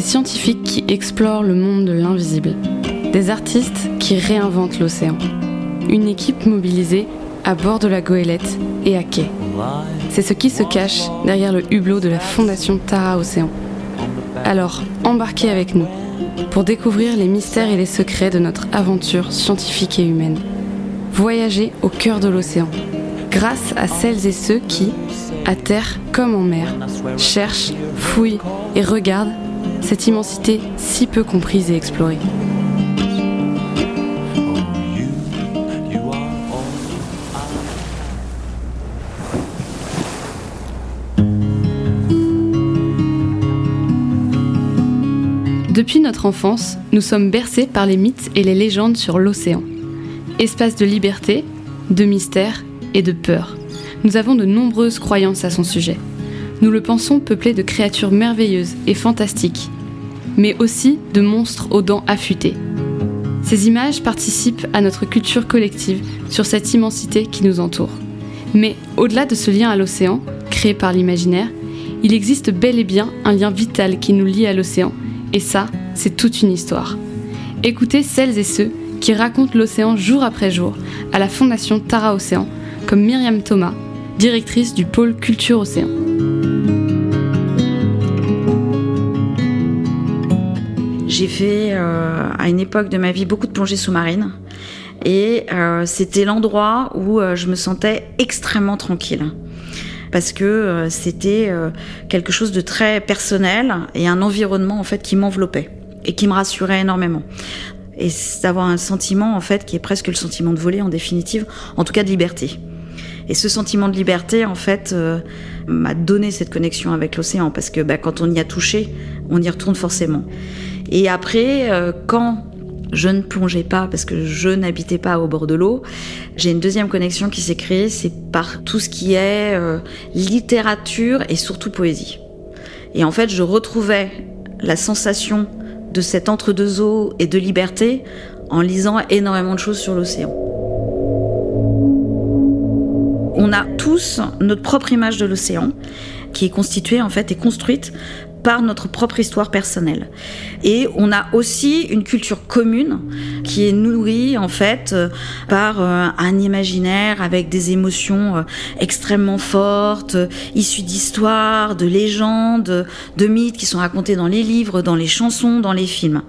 Des scientifiques qui explorent le monde de l'invisible. Des artistes qui réinventent l'océan. Une équipe mobilisée à bord de la goélette et à quai. C'est ce qui se cache derrière le hublot de la fondation Tara Océan. Alors, embarquez avec nous pour découvrir les mystères et les secrets de notre aventure scientifique et humaine. Voyager au cœur de l'océan, grâce à celles et ceux qui, à terre comme en mer, cherchent, fouillent et regardent cette immensité si peu comprise et explorée. Depuis notre enfance, nous sommes bercés par les mythes et les légendes sur l'océan. Espace de liberté, de mystère et de peur. Nous avons de nombreuses croyances à son sujet. Nous le pensons peuplé de créatures merveilleuses et fantastiques, mais aussi de monstres aux dents affûtées. Ces images participent à notre culture collective sur cette immensité qui nous entoure. Mais au-delà de ce lien à l'océan, créé par l'imaginaire, il existe bel et bien un lien vital qui nous lie à l'océan, et ça, c'est toute une histoire. Écoutez celles et ceux qui racontent l'océan jour après jour à la Fondation Tara Océan, comme Myriam Thomas, directrice du pôle Culture Océan. J'ai fait euh, à une époque de ma vie beaucoup de plongées sous-marines et euh, c'était l'endroit où euh, je me sentais extrêmement tranquille parce que c'était quelque chose de très personnel et un environnement en fait qui m'enveloppait et qui me rassurait énormément et d'avoir un sentiment en fait qui est presque le sentiment de voler en définitive, en tout cas de liberté. Et ce sentiment de liberté, en fait, m'a donné cette connexion avec l'océan, parce que bah, quand on y a touché, on y retourne forcément. Et après, euh, quand je ne plongeais pas parce que je n'habitais pas au bord de l'eau. J'ai une deuxième connexion qui s'est créée, c'est par tout ce qui est euh, littérature et surtout poésie. Et en fait, je retrouvais la sensation de cet entre-deux eaux et de liberté en lisant énormément de choses sur l'océan. On a tous notre propre image de l'océan qui est constituée en fait et construite par notre propre histoire personnelle. Et on a aussi une culture commune qui est nourrie en fait euh, par euh, un imaginaire avec des émotions euh, extrêmement fortes, issues d'histoires, de légendes, de mythes qui sont racontés dans les livres, dans les chansons, dans les films.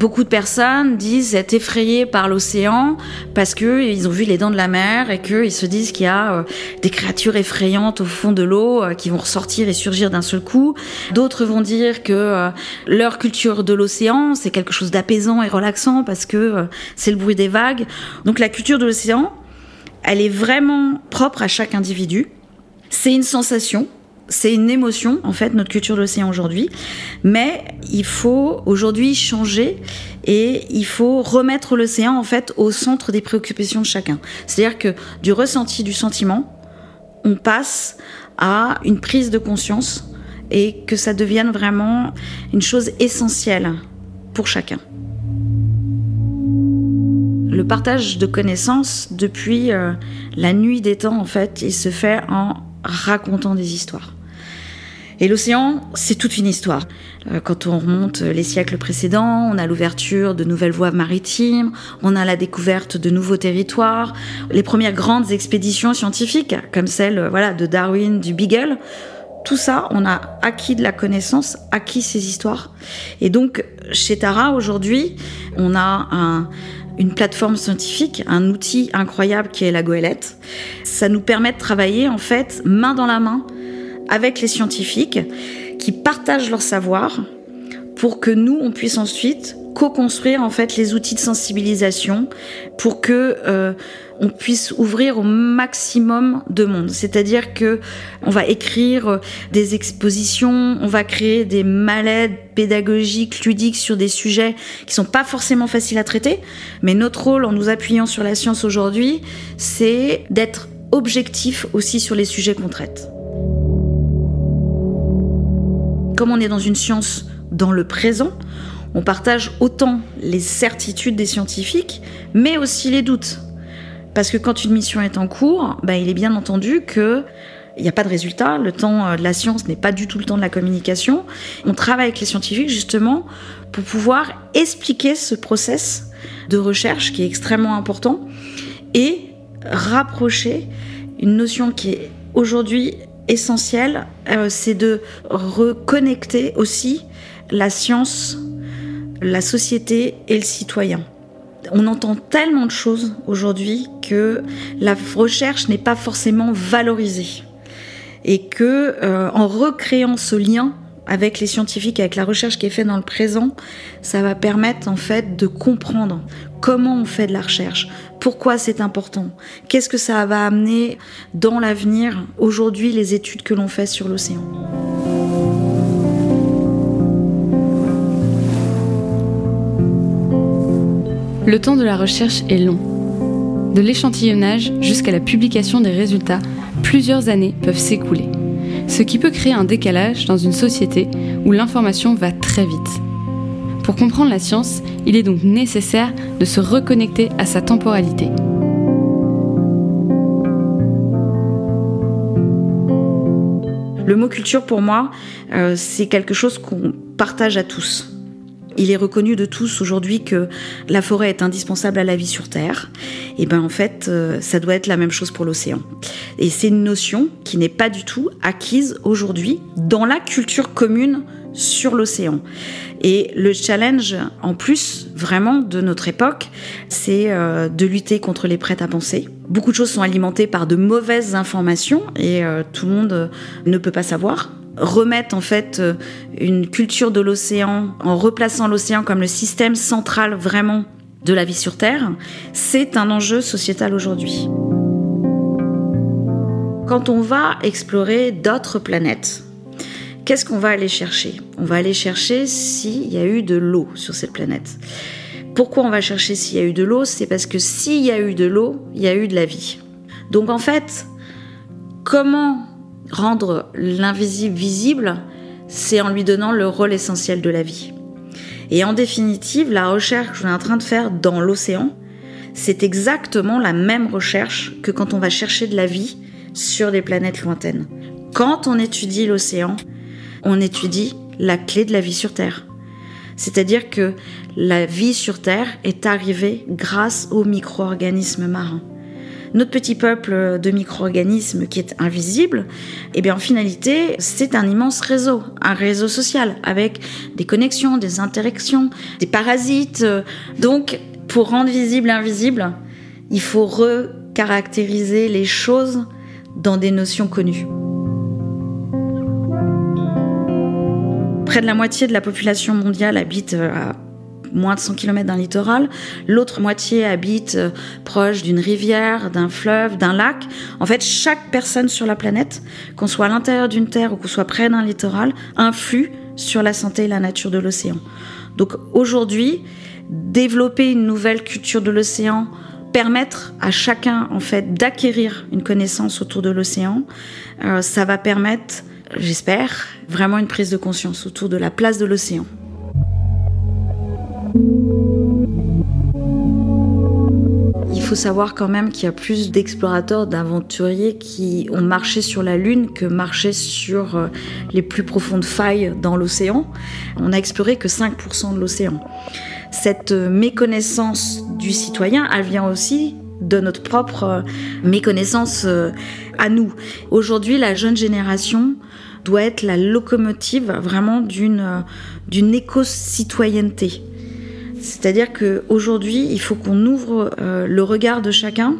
Beaucoup de personnes disent être effrayées par l'océan parce que ils ont vu les dents de la mer et qu'ils se disent qu'il y a euh, des créatures effrayantes au fond de l'eau euh, qui vont ressortir et surgir d'un seul coup. D'autres vont dire que euh, leur culture de l'océan, c'est quelque chose d'apaisant et relaxant parce que c'est le bruit des vagues. Donc la culture de l'océan, elle est vraiment propre à chaque individu. C'est une sensation, c'est une émotion, en fait, notre culture de l'océan aujourd'hui. Mais il faut aujourd'hui changer et il faut remettre l'océan, en fait, au centre des préoccupations de chacun. C'est-à-dire que du ressenti, du sentiment, on passe à une prise de conscience et que ça devienne vraiment une chose essentielle pour chacun. Le partage de connaissances depuis euh, la nuit des temps, en fait, il se fait en racontant des histoires. Et l'océan, c'est toute une histoire. Euh, quand on remonte les siècles précédents, on a l'ouverture de nouvelles voies maritimes, on a la découverte de nouveaux territoires, les premières grandes expéditions scientifiques, comme celle euh, voilà, de Darwin, du Beagle. Tout ça, on a acquis de la connaissance, acquis ces histoires. Et donc, chez Tara, aujourd'hui, on a un, une plateforme scientifique, un outil incroyable qui est la goélette. Ça nous permet de travailler en fait main dans la main avec les scientifiques qui partagent leur savoir pour que nous on puisse ensuite co-construire en fait les outils de sensibilisation pour que euh, on puisse ouvrir au maximum de monde. C'est-à-dire que on va écrire des expositions, on va créer des malaides pédagogiques, ludiques sur des sujets qui sont pas forcément faciles à traiter. Mais notre rôle en nous appuyant sur la science aujourd'hui, c'est d'être objectif aussi sur les sujets qu'on traite. Comme on est dans une science dans le présent, on partage autant les certitudes des scientifiques, mais aussi les doutes. Parce que quand une mission est en cours, bah, il est bien entendu que il n'y a pas de résultat. Le temps euh, de la science n'est pas du tout le temps de la communication. On travaille avec les scientifiques justement pour pouvoir expliquer ce process de recherche qui est extrêmement important et rapprocher une notion qui est aujourd'hui essentielle, euh, c'est de reconnecter aussi la science, la société et le citoyen. On entend tellement de choses aujourd'hui que la recherche n'est pas forcément valorisée et que euh, en recréant ce lien avec les scientifiques, avec la recherche qui est faite dans le présent, ça va permettre en fait de comprendre comment on fait de la recherche, pourquoi c'est important, qu'est-ce que ça va amener dans l'avenir, aujourd'hui les études que l'on fait sur l'océan. Le temps de la recherche est long. De l'échantillonnage jusqu'à la publication des résultats, plusieurs années peuvent s'écouler, ce qui peut créer un décalage dans une société où l'information va très vite. Pour comprendre la science, il est donc nécessaire de se reconnecter à sa temporalité. Le mot culture, pour moi, euh, c'est quelque chose qu'on partage à tous. Il est reconnu de tous aujourd'hui que la forêt est indispensable à la vie sur Terre. Et ben en fait, euh, ça doit être la même chose pour l'océan. Et c'est une notion qui n'est pas du tout acquise aujourd'hui dans la culture commune sur l'océan. Et le challenge, en plus, vraiment de notre époque, c'est euh, de lutter contre les prêts à penser. Beaucoup de choses sont alimentées par de mauvaises informations et euh, tout le monde ne peut pas savoir remettre en fait euh, une culture de l'océan en replaçant l'océan comme le système central vraiment de la vie sur Terre, c'est un enjeu sociétal aujourd'hui. Quand on va explorer d'autres planètes, qu'est-ce qu'on va aller chercher? On va aller chercher s'il y a eu de l'eau sur cette planète. Pourquoi on va chercher s'il y a eu de l'eau? C'est parce que s'il y a eu de l'eau, il y a eu de la vie. Donc en fait, comment rendre l'invisible visible, c'est en lui donnant le rôle essentiel de la vie. Et en définitive, la recherche que je suis en train de faire dans l'océan, c'est exactement la même recherche que quand on va chercher de la vie sur des planètes lointaines. Quand on étudie l'océan, on étudie la clé de la vie sur Terre. C'est-à-dire que la vie sur Terre est arrivée grâce aux micro-organismes marins notre petit peuple de micro-organismes qui est invisible, eh bien en finalité, c'est un immense réseau, un réseau social avec des connexions, des interactions, des parasites. Donc, pour rendre visible l'invisible, il faut recaractériser les choses dans des notions connues. Près de la moitié de la population mondiale habite à moins de 100 km d'un littoral, l'autre moitié habite euh, proche d'une rivière, d'un fleuve, d'un lac. En fait, chaque personne sur la planète, qu'on soit à l'intérieur d'une terre ou qu'on soit près d'un littoral, influe sur la santé et la nature de l'océan. Donc aujourd'hui, développer une nouvelle culture de l'océan, permettre à chacun en fait d'acquérir une connaissance autour de l'océan, euh, ça va permettre, j'espère, vraiment une prise de conscience autour de la place de l'océan. Il faut savoir quand même qu'il y a plus d'explorateurs, d'aventuriers qui ont marché sur la Lune que marché sur euh, les plus profondes failles dans l'océan. On n'a exploré que 5% de l'océan. Cette euh, méconnaissance du citoyen, elle vient aussi de notre propre euh, méconnaissance à nous. Aujourd'hui, la jeune génération doit être la locomotive vraiment d'une d'une éco-citoyenneté. C'est-à-dire qu'aujourd'hui, il faut qu'on ouvre euh, le regard de chacun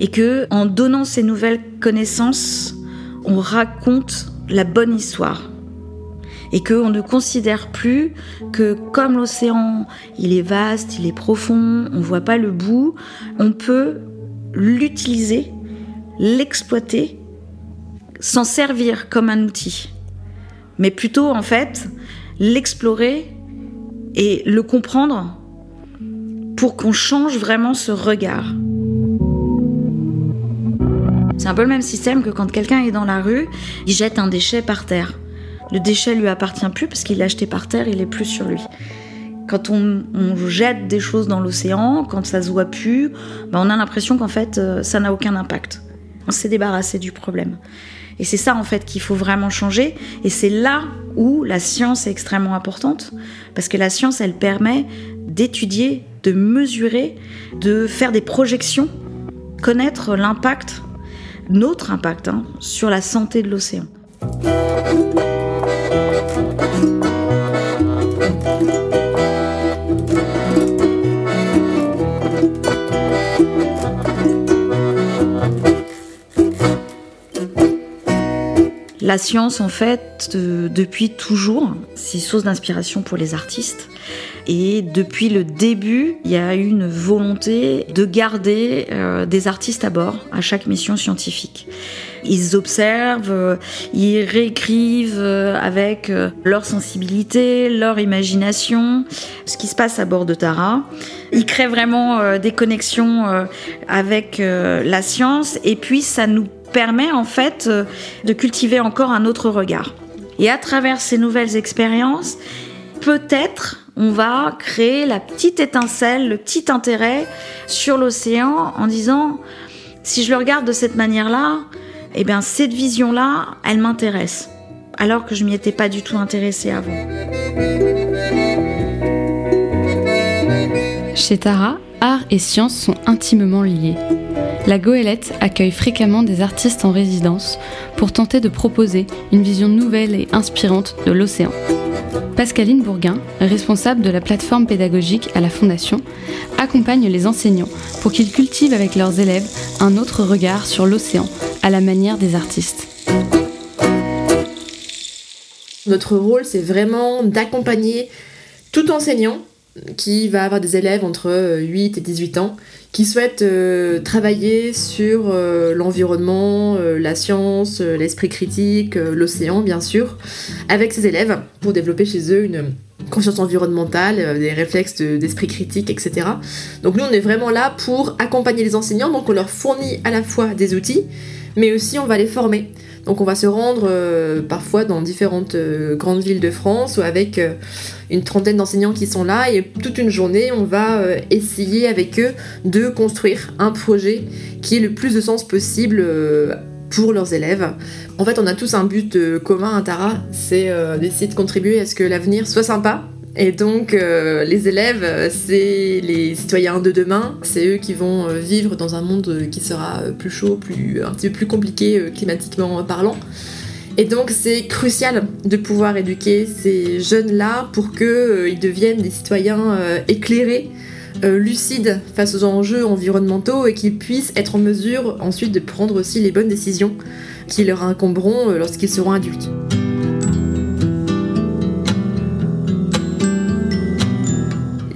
et que, en donnant ces nouvelles connaissances, on raconte la bonne histoire. Et qu'on ne considère plus que comme l'océan, il est vaste, il est profond, on ne voit pas le bout, on peut l'utiliser, l'exploiter, s'en servir comme un outil. Mais plutôt, en fait, l'explorer et le comprendre pour qu'on change vraiment ce regard. C'est un peu le même système que quand quelqu'un est dans la rue, il jette un déchet par terre. Le déchet lui appartient plus parce qu'il l'a acheté par terre, il est plus sur lui. Quand on, jette des choses dans l'océan, quand ça se voit plus, ben on a l'impression qu'en fait euh, ça n'a aucun impact. On s'est débarrassé du problème. Et c'est ça en fait qu'il faut vraiment changer. Et c'est là où la science est extrêmement importante, parce que la science, elle permet d'étudier, de mesurer, de faire des projections, connaître l'impact, notre impact hein, sur la santé de l'océan. La science, en fait, depuis toujours, c'est source d'inspiration pour les artistes. Et depuis le début, il y a eu une volonté de garder euh, des artistes à bord à chaque mission scientifique. Ils observent, euh, ils réécrivent euh, avec leur sensibilité, leur imagination, ce qui se passe à bord de Tara. Ils créent vraiment des connexions avec la science et puis ça nous permet en fait euh, de cultiver encore un autre regard. Et à travers ces nouvelles expériences, peut-être on va créer la petite étincelle, le petit intérêt sur l'océan en disant si je le regarde de cette manière-là, eh bien cette vision-là, elle m'intéresse, alors que je m'y étais pas du tout intéressée avant. Chez Tara, art et science sont intimement liés. La Goélette accueille fréquemment des artistes en résidence pour tenter de proposer une vision nouvelle et inspirante de l'océan. Pascaline Bourguin, responsable de la plateforme pédagogique à la Fondation, accompagne les enseignants pour qu'ils cultivent avec leurs élèves un autre regard sur l'océan à la manière des artistes. Notre rôle, c'est vraiment d'accompagner tout enseignant qui va avoir des élèves entre 8 et 18 ans qui souhaitent euh, travailler sur euh, l'environnement, euh, la science, l'esprit critique, l'océan bien sûr, avec ces élèves pour développer chez eux une conscience environnementale, des réflexes d'esprit critique, etc. Donc nous on est vraiment là pour accompagner les enseignants, donc on leur fournit à la fois des outils, mais aussi on va les former. Donc on va se rendre euh, parfois dans différentes euh, grandes villes de France avec euh, une trentaine d'enseignants qui sont là et toute une journée on va essayer avec eux de construire un projet qui ait le plus de sens possible pour leurs élèves. En fait on a tous un but commun à Tara, c'est d'essayer de contribuer à ce que l'avenir soit sympa et donc, euh, les élèves, euh, c'est les citoyens de demain, c'est eux qui vont euh, vivre dans un monde qui sera plus chaud, plus, un petit peu plus compliqué climatiquement parlant. Et donc, c'est crucial de pouvoir éduquer ces jeunes-là pour qu'ils deviennent des citoyens éclairés, lucides face aux enjeux environnementaux et qu'ils puissent être en mesure ensuite de prendre aussi les bonnes décisions qui leur incomberont lorsqu'ils seront adultes.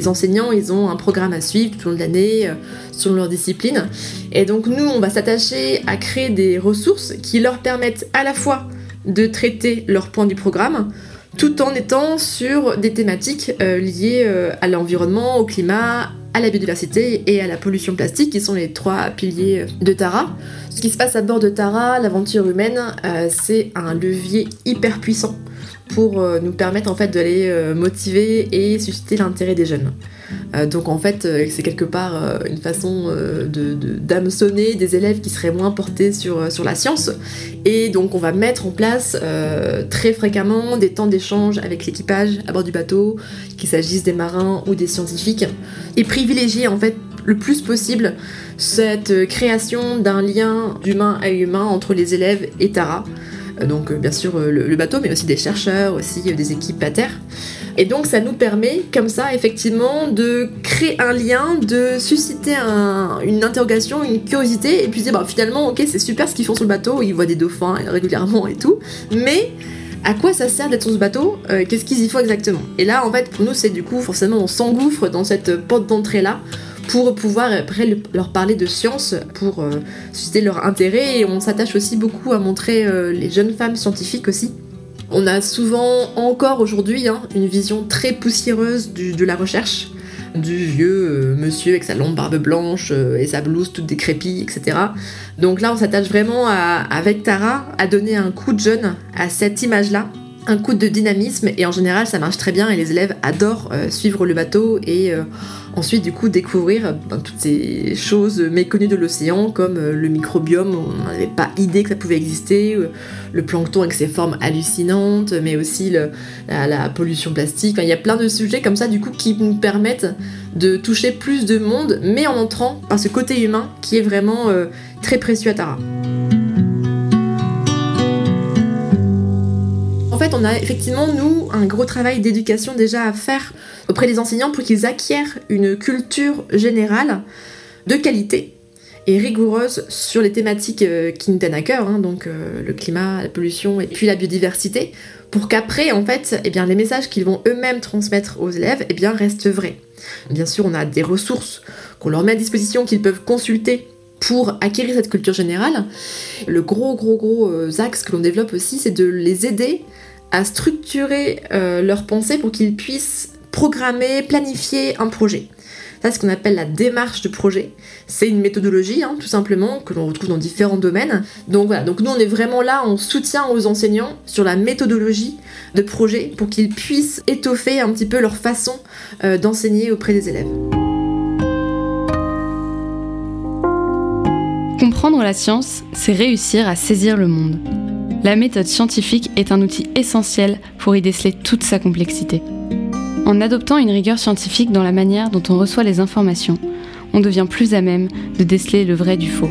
Les enseignants, ils ont un programme à suivre tout au long de l'année, euh, selon leur discipline. Et donc nous, on va s'attacher à créer des ressources qui leur permettent à la fois de traiter leurs points du programme, tout en étant sur des thématiques euh, liées euh, à l'environnement, au climat, à la biodiversité et à la pollution plastique, qui sont les trois piliers de Tara. Ce qui se passe à bord de Tara, l'aventure humaine, c'est un levier hyper puissant pour euh, nous permettre en fait de les euh, motiver et susciter l'intérêt des jeunes. Euh, donc en fait c'est quelque part une façon de, d'hameçonner des élèves qui seraient moins portés sur, sur la science et donc on va mettre en place très fréquemment des temps d'échange avec l'équipage à bord du bateau, qu'il s'agisse des marins ou des scientifiques et privilégier en fait le plus possible cette création d'un lien d'humain à humain entre les élèves et Tara. Euh, donc euh, bien sûr euh, le, bateau, mais aussi des chercheurs, aussi des équipes à terre. Et donc ça nous permet comme ça effectivement de créer un lien, de susciter une interrogation, une curiosité, et puis dire bah, finalement ok c'est super ce qu'ils font sur le bateau, ils voient des dauphins régulièrement et tout, mais à quoi ça sert d'être sur ce bateau Qu'est-ce qu'ils y font exactement? Et là en fait pour nous c'est du coup forcément on s'engouffre dans cette porte d'entrée là pour pouvoir après leur parler de science, pour euh, susciter leur intérêt. Et on s'attache aussi beaucoup à montrer euh, les jeunes femmes scientifiques aussi. On a souvent encore aujourd'hui hein, une vision très poussiéreuse de la recherche, du vieux euh, monsieur avec sa longue barbe blanche et sa blouse toute décrépie, etc. Donc là, on s'attache vraiment avec Tara à donner un coup de jeune à cette image-là un coup de dynamisme et en général ça marche très bien et les élèves adorent euh, suivre le bateau et euh, ensuite du coup découvrir ben, toutes ces choses méconnues de l'océan comme euh, le microbiome, on n'avait pas idée que ça pouvait exister, le plancton avec ses formes hallucinantes, mais aussi la, pollution plastique. il y a plein de sujets comme ça du coup qui nous permettent de toucher plus de monde mais en entrant par ce côté humain qui est vraiment très précieux à Tara. On a effectivement, nous, un gros travail d'éducation déjà à faire auprès des enseignants pour qu'ils acquièrent une culture générale de qualité et rigoureuse sur les thématiques euh, qui nous tiennent à cœur, hein, donc euh, le climat, la pollution et puis la biodiversité, pour qu'après, en fait, eh les messages qu'ils vont eux-mêmes transmettre aux élèves eh restent vrais. Bien sûr, on a des ressources qu'on leur met à disposition qu'ils peuvent consulter pour acquérir cette culture générale. Le gros, gros, gros euh, axe que l'on développe aussi, c'est de les aider à structurer euh, leurs pensées pour qu'ils puissent programmer, planifier un projet. Ça, c'est ce qu'on appelle la démarche de projet. C'est une méthodologie, hein, tout simplement, que l'on retrouve dans différents domaines. Donc voilà, donc nous, on est vraiment là en soutien aux enseignants sur la méthodologie de projet pour qu'ils puissent étoffer un petit peu leur façon euh, d'enseigner auprès des élèves. Comprendre la science, c'est réussir à saisir le monde. La méthode scientifique est un outil essentiel pour y déceler toute sa complexité. En adoptant une rigueur scientifique dans la manière dont on reçoit les informations, on devient plus à même de déceler le vrai du faux.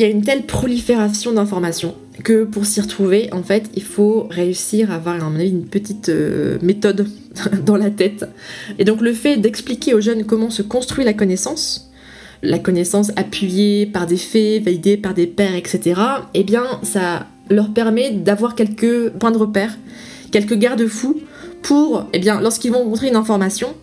Y a une telle prolifération d'informations que pour s'y retrouver, en fait, il faut réussir à avoir une petite euh, méthode dans la tête. Et donc le fait d'expliquer aux jeunes comment se construit la connaissance, la connaissance appuyée par des faits, validée par des pairs, etc., eh bien ça leur permet d'avoir quelques points de repère, quelques garde-fous pour, eh bien, lorsqu'ils vont rencontrer une information,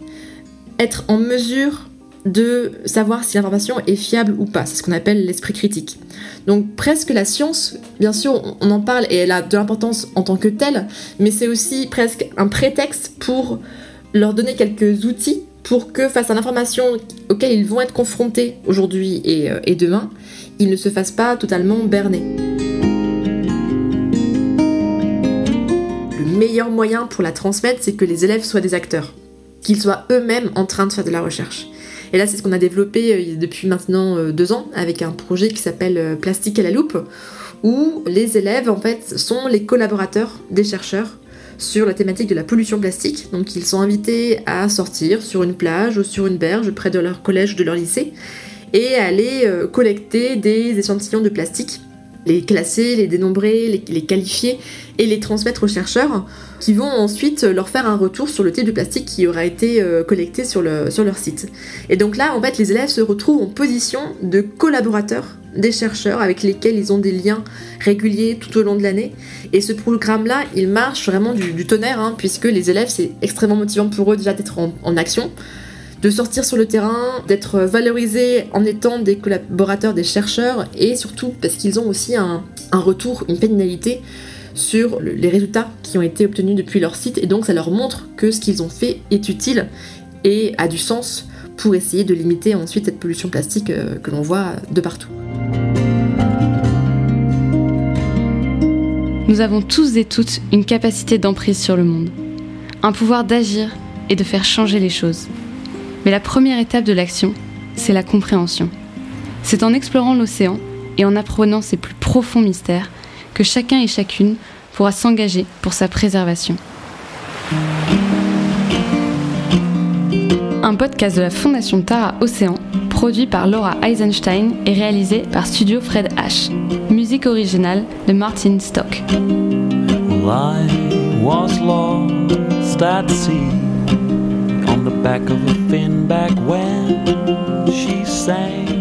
être en mesure de savoir si l'information est fiable ou pas. C'est ce qu'on appelle l'esprit critique. Donc presque la science, bien sûr, on en parle et elle a de l'importance en tant que telle, mais c'est aussi presque un prétexte pour leur donner quelques outils pour que face à l'information auxquelles ils vont être confrontés aujourd'hui et, euh, et demain, ils ne se fassent pas totalement berner. Le meilleur moyen pour la transmettre, c'est que les élèves soient des acteurs, qu'ils soient eux-mêmes en train de faire de la recherche. Et là, c'est ce qu'on a développé euh, depuis maintenant euh, deux ans avec un projet qui s'appelle euh, Plastique à la loupe, où les élèves, en fait, sont les collaborateurs des chercheurs sur la thématique de la pollution plastique. Donc, ils sont invités à sortir sur une plage ou sur une berge près de leur collège ou de leur lycée et aller collecter des échantillons de plastique les classer, les dénombrer, les, qualifier et les transmettre aux chercheurs qui vont ensuite leur faire un retour sur le type de plastique qui aura été euh, collecté sur, le, sur leur site. Et donc là, en fait, les élèves se retrouvent en position de collaborateurs des chercheurs avec lesquels ils ont des liens réguliers tout au long de l'année. Et ce programme-là, il marche vraiment du, tonnerre, hein, puisque les élèves, c'est extrêmement motivant pour eux déjà d'être en action de sortir sur le terrain, d'être valorisés en étant des collaborateurs, des chercheurs, et surtout parce qu'ils ont aussi un, retour, une pénalité sur les résultats qui ont été obtenus depuis leur site, et donc ça leur montre que ce qu'ils ont fait est utile et a du sens pour essayer de limiter ensuite cette pollution plastique euh, que l'on voit de partout. Nous avons tous et toutes une capacité d'emprise sur le monde, un pouvoir d'agir et de faire changer les choses. Mais la première étape de l'action, c'est la compréhension. C'est en explorant l'océan et en apprenant ses plus profonds mystères que chacun et chacune pourra s'engager pour sa préservation. Un podcast de la Fondation Tara Océan, produit par Laura Eisenstein et réalisé par Studio Fred H. Musique originale de Martin Stock. on the back of a fin back when she sang.